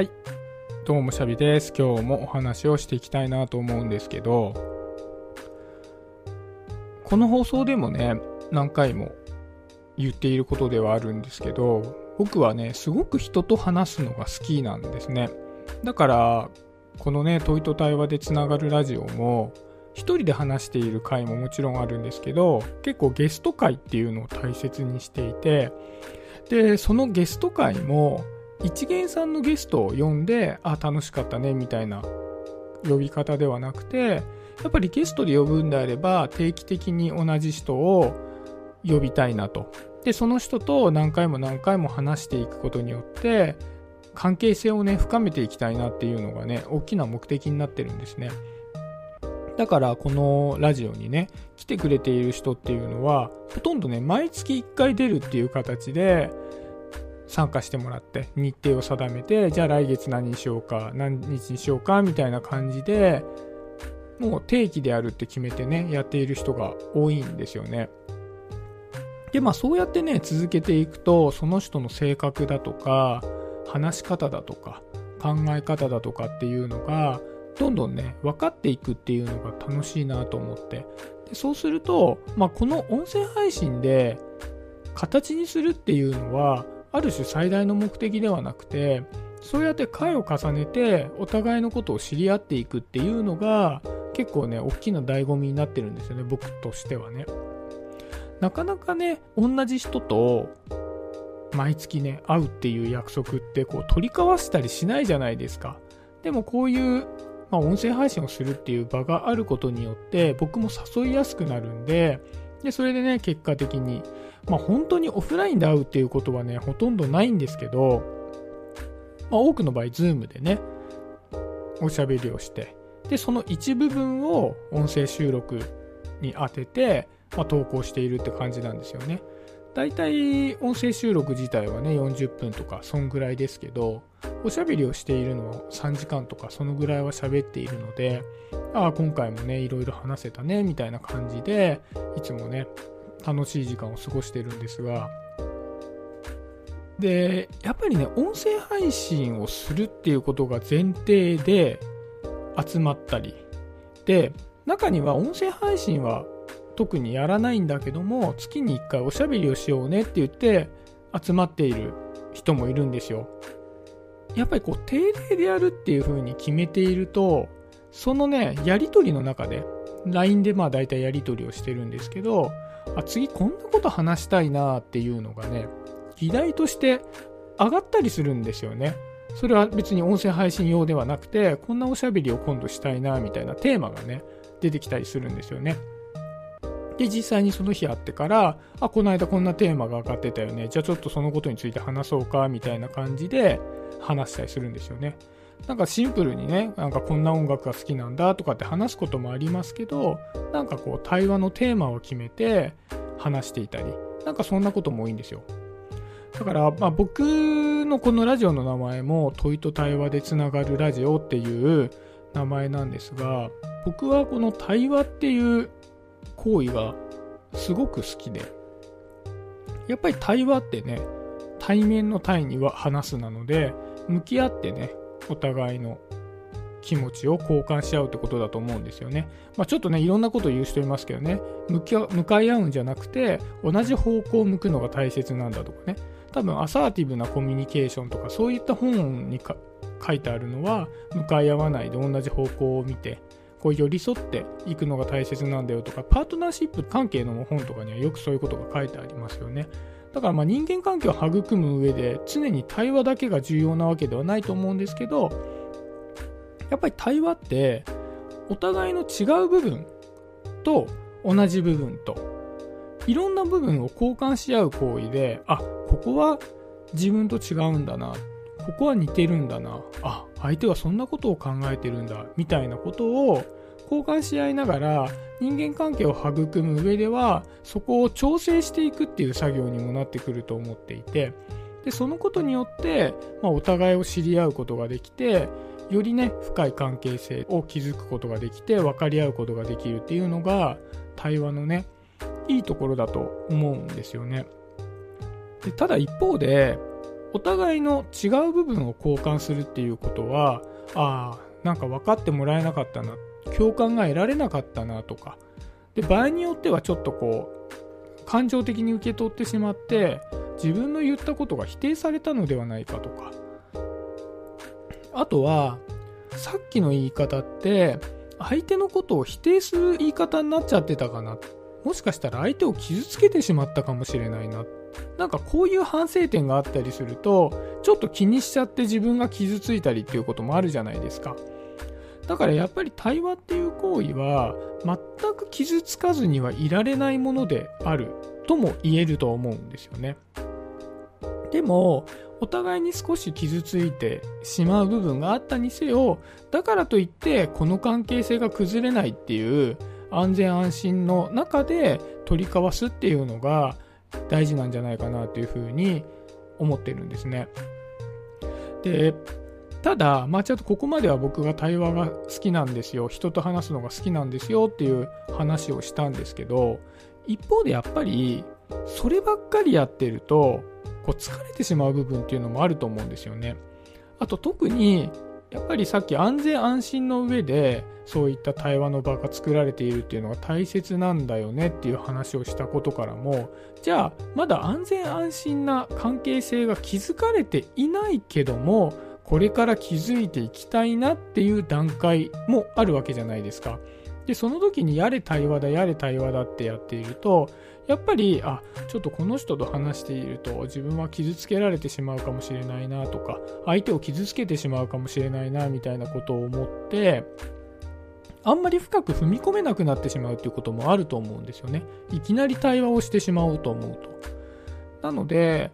はい。どうもシャビです。今日もお話をしていきたいなと思うんですけど、この放送でもね、何回も言っていることではあるんですけど、僕はね、すごく人と話すのが好きなんですね。だから、このね、問いと対話でつながるラジオも、一人で話している回ももちろんあるんですけど、結構ゲスト回っていうのを大切にしていて、で、そのゲスト回も、一元さんのゲストを呼んで、あ、楽しかったね、みたいな呼び方ではなくて、やっぱりゲストで呼ぶんであれば、定期的に同じ人を呼びたいなと。で、その人と何回も何回も話していくことによって、関係性をね、深めていきたいなっていうのがね、大きな目的になってるんですね。だから、このラジオにね、来てくれている人っていうのは、ほとんどね、毎月1回出るっていう形で、参加してもらって日程を定めてじゃあ来月何にしようか何日にしようかみたいな感じでもう定期でやるって決めてねやっている人が多いんですよね。でまあそうやってね続けていくとその人の性格だとか話し方だとか考え方だとかっていうのがどんどんね分かっていくっていうのが楽しいなと思って。でそうすると、まあ、この音声配信で形にするっていうのはある種最大の目的ではなくてそうやって回を重ねてお互いのことを知り合っていくっていうのが結構ね大きな醍醐味になってるんですよね僕としてはね。なかなかね同じ人と毎月ね会うっていう約束ってこう取り交わしたりしないじゃないですか。でもこういう、まあ、音声配信をするっていう場があることによって僕も誘いやすくなるんででそれでね結果的にまあ、本当にオフラインで会うっていうことはね、ほとんどないんですけど、まあ、多くの場合、ズームでね、おしゃべりをして、で、その一部分を音声収録に当てて、まあ、投稿しているって感じなんですよね。だいたい音声収録自体はね、40分とか、そんぐらいですけど、おしゃべりをしているのは3時間とか、そのぐらいは喋っているので、ああ、今回もね、いろいろ話せたね、みたいな感じで、いつもね、楽しい時間を過ごしてるんですが。でやっぱりね音声配信をするっていうことが前提で集まったり。で中には音声配信は特にやらないんだけども月に1回おしゃべりをしようねって言って集まっている人もいるんですよ。やっぱりこう定例でやるっていう風に決めているとそのねやり取りの中で LINE でまあ大体やり取りをしてるんですけどあ次こんなこと話したいなっていうのがね議題として上がったりするんですよね。それは別に音声配信用ではなくてこんなおしゃべりを今度したいなみたいなテーマがね出てきたりするんですよね。で実際にその日あってからあこの間こんなテーマが上がってたよね。じゃあちょっとそのことについて話そうかみたいな感じで話したりするんですよね。なんかシンプルにね、なんかこんな音楽が好きなんだとかって話すこともありますけど、なんかこう対話のテーマを決めて話していたり、なんかそんなことも多いんですよ。だから、まあ、僕のこのラジオの名前も問いと対話でつながるラジオっていう名前なんですが、僕はこの対話っていう行為がすごく好きで、やっぱり対話ってね、対面の対には話すなので、向き合ってね、お互いの気持ちを交換し合うってことだと思うんですよね。まあ、ちょっとね、いろんなこと言う人いますけどね、向き向かい合うんじゃなくて、同じ方向を向くのが大切なんだとかね、多分アサーティブなコミュニケーションとか、そういった本に書いてあるのは、向かい合わないで同じ方向を見て、こう寄り添っていくのが大切なんだよとか、パートナーシップ関係の本とかにはよくそういうことが書いてありますよね。だからまあ人間関係を育む上で常に対話だけが重要なわけではないと思うんですけどやっぱり対話ってお互いの違う部分と同じ部分といろんな部分を交換し合う行為であここは自分と違うんだなここは似てるんだなあ相手はそんなことを考えてるんだみたいなことを交換し合いながら人間関係を育む上ではそこを調整していくっていう作業にもなってくると思っていてでそのことによって、まあ、お互いを知り合うことができてよりね深い関係性を築くことができて分かり合うことができるっていうのが対話のねいいところだと思うんですよね。でただ一方でお互いの違う部分を交換するっていうことはああなんか分かってもらえなかったな共感が得られなかったなとか。で場合によってはちょっとこう感情的に受け取ってしまって自分の言ったことが否定されたのではないかとか。あとはさっきの言い方って相手のことを否定する言い方になっちゃってたかな。もしかしたら相手を傷つけてしまったかもしれないな。なんかこういう反省点があったりするとちょっと気にしちゃって自分が傷ついたりっていうこともあるじゃないですか。だからやっぱり対話っていう行為は全く傷つかずにはいられないものであるとも言えると思うんですよねでもお互いに少し傷ついてしまう部分があったにせよだからといってこの関係性が崩れないっていう安全安心の中で取り交わすっていうのが大事なんじゃないかなというふうに思ってるんですね。でただ、まあ、ちょっとここまでは僕が対話が好きなんですよ人と話すのが好きなんですよっていう話をしたんですけど一方でやっぱりそればっかりやってるとこう疲れてしまう部分っていうのもあると思うんですよね。あと特にやっぱりさっき安全安心の上でそういった対話の場が作られているっていうのが大切なんだよねっていう話をしたことからもじゃあまだ安全安心な関係性が築かれていないけどもこれから気づいていきたいなっていう段階もあるわけじゃないですか。でその時にやれ対話だやれ対話だってやっているとやっぱりあちょっとこの人と話していると自分は傷つけられてしまうかもしれないなとか相手を傷つけてしまうかもしれないなみたいなことを思ってあんまり深く踏み込めなくなってしまうっていうこともあると思うんですよねいきなり対話をしてしまおうと思うとなので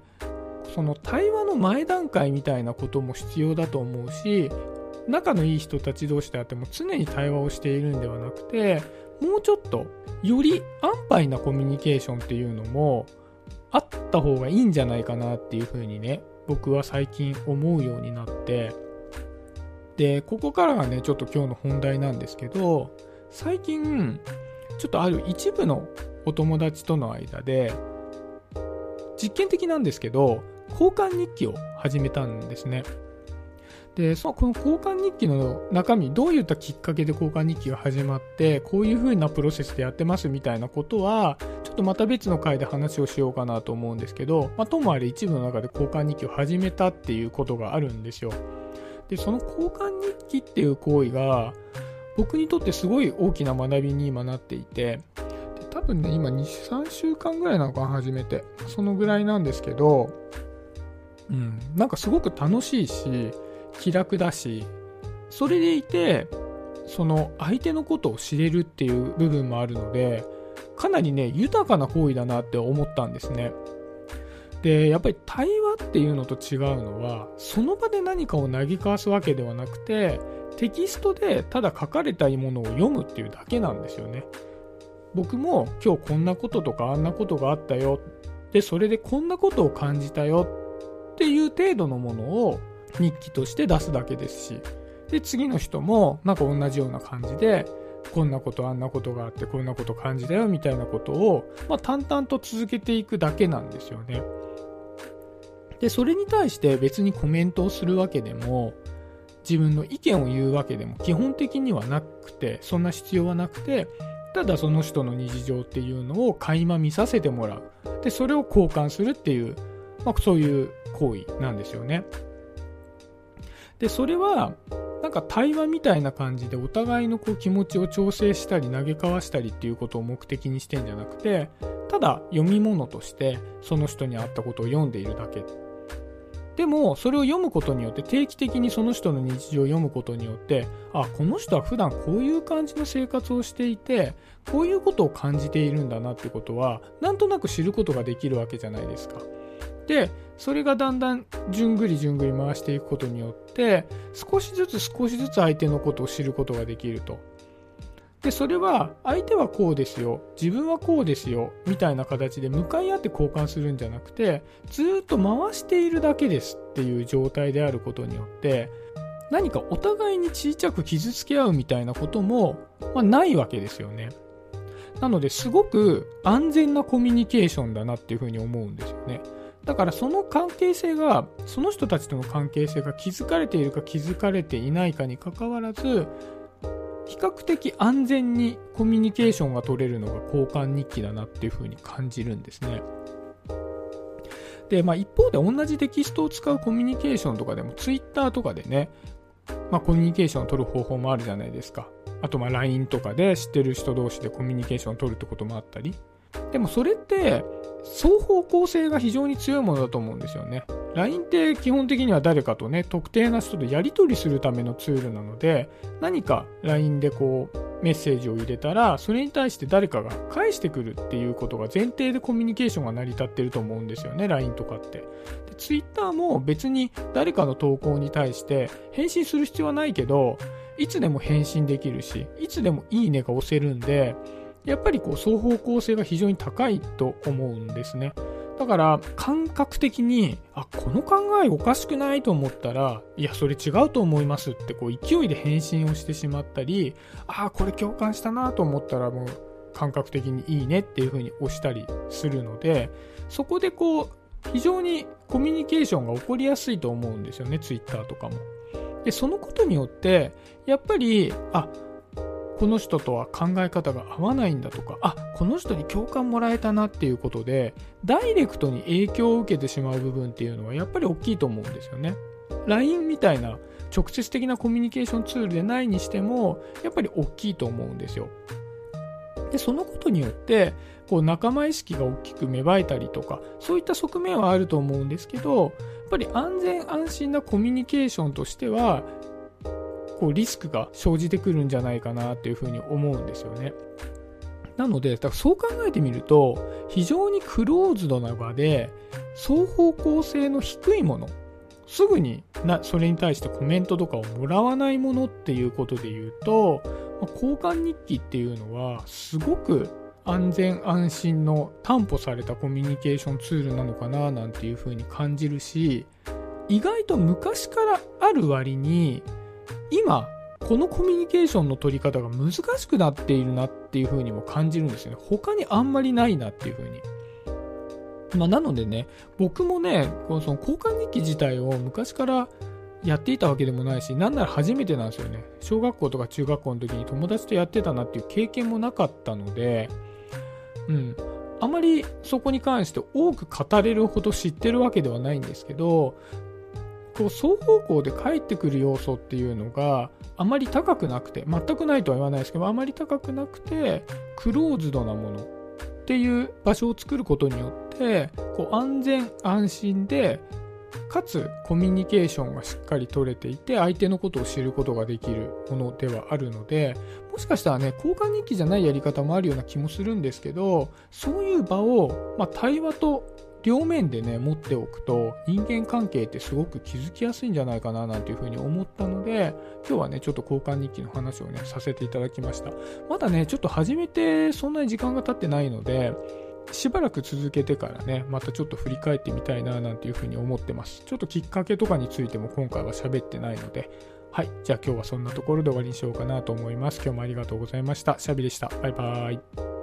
その対話の前段階みたいなことも必要だと思うし仲のいい人たち同士であっても常に対話をしているんではなくてもうちょっとより安牌なコミュニケーションっていうのもあった方がいいんじゃないかなっていうふうにね僕は最近思うようになって。でここからがねちょっと今日の本題なんですけど最近ちょっとある一部のお友達との間で実験的なんですけど交換日記を始めたんですね。でそのこの交換日記の中身どういったきっかけで交換日記が始まってこういう風なプロセスでやってますみたいなことはちょっとまた別の回で話をしようかなと思うんですけど、まあ、ともあれ一部の中で交換日記を始めたっていうことがあるんですよ。でその交換日記っていう行為が僕にとってすごい大きな学びに今なっていてで多分ね今23週間ぐらいなのかな初めて。そのぐらいなんですけどうん。なんかすごく楽しいし気楽だしそれでいてその相手のことを知れるっていう部分もあるのでかなりね豊かな行為だなって思ったんですね。でやっぱり対話っていうのと違うのはその場で何かを投げ交わすわけではなくてテキストでただ書かれたいものを読むっていうだけなんですよね。僕も今日こんなこととかあんなことがあったよ。でそれでこんなことを感じたよ。っていう程度のものを日記として出すだけですしで次の人もなんか同じような感じでこんなことあんなことがあってこんなこと感じたよみたいなことを、まあ、淡々と続けていくだけなんですよね。でそれに対して別にコメントをするわけでも自分の意見を言うわけでも基本的にはなくてそんな必要はなくてただその人の日常っていうのを垣間見させてもらうでそれを交換するっていう、まあ、そういう行為なんですよね。でそれはなんか対話みたいな感じでお互いのこう気持ちを調整したり投げ交わしたりっていうことを目的にしてんじゃなくてただ読み物としてその人に合ったことを読んでいるだけでもそれを読むことによって定期的にその人の日常を読むことによってあこの人は普段こういう感じの生活をしていてこういうことを感じているんだなってことはなんとなく知ることができるわけじゃないですか。でそれがだんだんじゅんぐりじゅんぐり回していくことによって少しずつ少しずつ相手のことを知ることができると。でそれは相手はこうですよ自分はこうですよみたいな形で向かい合って交換するんじゃなくてずっと回しているだけですっていう状態であることによって何かお互いに小さく傷つけ合うみたいなことも、まあ、ないわけですよね。なのですごく安全なコミュニケーションだなっていうふうに思うんですよね。だからその関係性が、その人たちとの関係性が築かれているか築かれていないかにかかわらず、比較的安全にコミュニケーションが取れるのが交換日記だなっていう風に感じるんですね。で、まあ一方で同じテキストを使うコミュニケーションとかでも Twitter とかでね、まあコミュニケーションを取る方法もあるじゃないですか。あとまあ LINE とかで知ってる人同士でコミュニケーションを取るってこともあったり。でもそれって双方向性が非常に強いものだと思うんですよね。LINE って基本的には誰かとね、特定な人とやり取りするためのツールなので、何か LINE でこうメッセージを入れたら、それに対して誰かが返してくるっていうことが前提でコミュニケーションが成り立ってると思うんですよね、LINE とかって。で Twitter も別に誰かの投稿に対して返信する必要はないけど、いつでも返信できるし、いつでもいいねが押せるんで、やっぱりこう双方向性が非常に高いと思うんですね。だから感覚的に、あ、この考えおかしくないと思ったら、いや、それ違うと思いますってこう勢いで返信をしてしまったり、あ、これ共感したなと思ったらもう感覚的にいいねっていう風に押したりするので、そこでこう、非常にコミュニケーションが起こりやすいと思うんですよね、ツイッターとかも。で、そのことによって、やっぱり、あ、この人とは考え方が合わないんだとか、あ、この人に共感もらえたなっていうことで、ダイレクトに影響を受けてしまう部分っていうのはやっぱり大きいと思うんですよね。LINE みたいな直接的なコミュニケーションツールでないにしても、やっぱり大きいと思うんですよ。で、そのことによって、こう仲間意識が大きく芽生えたりとか、そういった側面はあると思うんですけど、やっぱり安全安心なコミュニケーションとしては、こうリスクが生じてくるんじゃないかなっていうふうに思うんですよね。なので、だからそう考えてみると、非常にクローズドな場で、双方向性の低いもの、すぐになそれに対してコメントとかをもらわないものっていうことで言うと、ま、交換日記っていうのは、すごく安全安心の担保されたコミュニケーションツールなのかななんていうふうに感じるし、意外と昔からある割に、今、このコミュニケーションの取り方が難しくなっているなっていう風にも感じるんですよね。他にあんまりないなっていう風に。まあ、なのでね、僕もね、このその交換日記自体を昔からやっていたわけでもないし、なんなら初めてなんですよね。小学校とか中学校の時に友達とやってたなっていう経験もなかったので、うん。あまりそこに関して多く語れるほど知ってるわけではないんですけど、こう双方向で返ってくる要素っていうのがあまり高くなくて全くないとは言わないですけどあまり高くなくてクローズドなものっていう場所を作ることによってこう安全安心でかつコミュニケーションがしっかり取れていて相手のことを知ることができるものではあるのでもしかしたらね交換日記じゃないやり方もあるような気もするんですけどそういう場を、まあ、対話と両面でね、持っておくと人間関係ってすごく気づきやすいんじゃないかななんていうふうに思ったので、今日はね、ちょっと交換日記の話をね、させていただきました。まだね、ちょっと始めてそんなに時間が経ってないので、しばらく続けてからね、またちょっと振り返ってみたいななんていうふうに思ってます。ちょっときっかけとかについても今回は喋ってないので、はい。じゃあ今日はそんなところで終わりにしようかなと思います。今日もありがとうございました。シャビでした。バイバーイ。